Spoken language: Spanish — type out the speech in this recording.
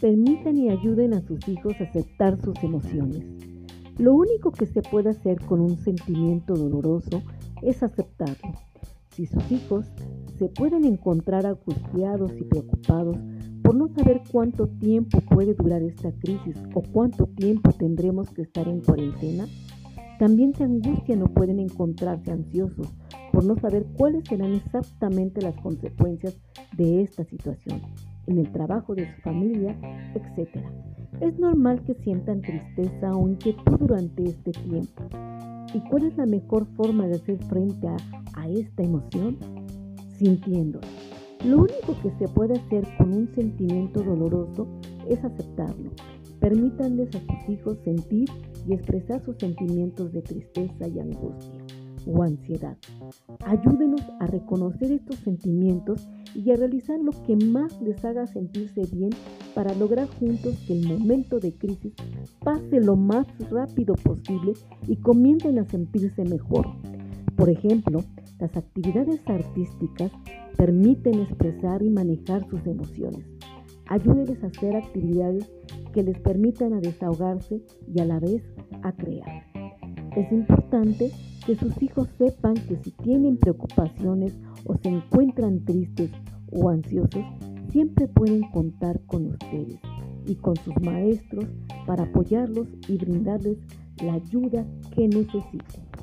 permitan y ayuden a sus hijos a aceptar sus emociones. Lo único que se puede hacer con un sentimiento doloroso es aceptarlo. Si sus hijos se pueden encontrar angustiados y preocupados por no saber cuánto tiempo puede durar esta crisis o cuánto tiempo tendremos que estar en cuarentena, también se angustian o pueden encontrarse ansiosos por no saber cuáles serán exactamente las consecuencias de esta situación en el trabajo de su familia, etc. Es normal que sientan tristeza o inquietud durante este tiempo. ¿Y cuál es la mejor forma de hacer frente a, esta emoción? Sintiéndola. Lo único que se puede hacer con un sentimiento doloroso es aceptarlo. Permítanles a sus hijos sentir y expresar sus sentimientos de tristeza y angustia o ansiedad. Ayúdenos a reconocer estos sentimientos y a realizar lo que más les haga sentirse bien para lograr juntos que el momento de crisis pase lo más rápido posible y comiencen a sentirse mejor. Por ejemplo, las actividades artísticas permiten expresar y manejar sus emociones. Ayúdenles a hacer actividades que les permitan a desahogarse y a la vez a crear. Es importante que sus hijos sepan que si tienen preocupaciones o se encuentran tristes o ansiosos, siempre pueden contar con ustedes y con sus maestros para apoyarlos y brindarles la ayuda que necesiten.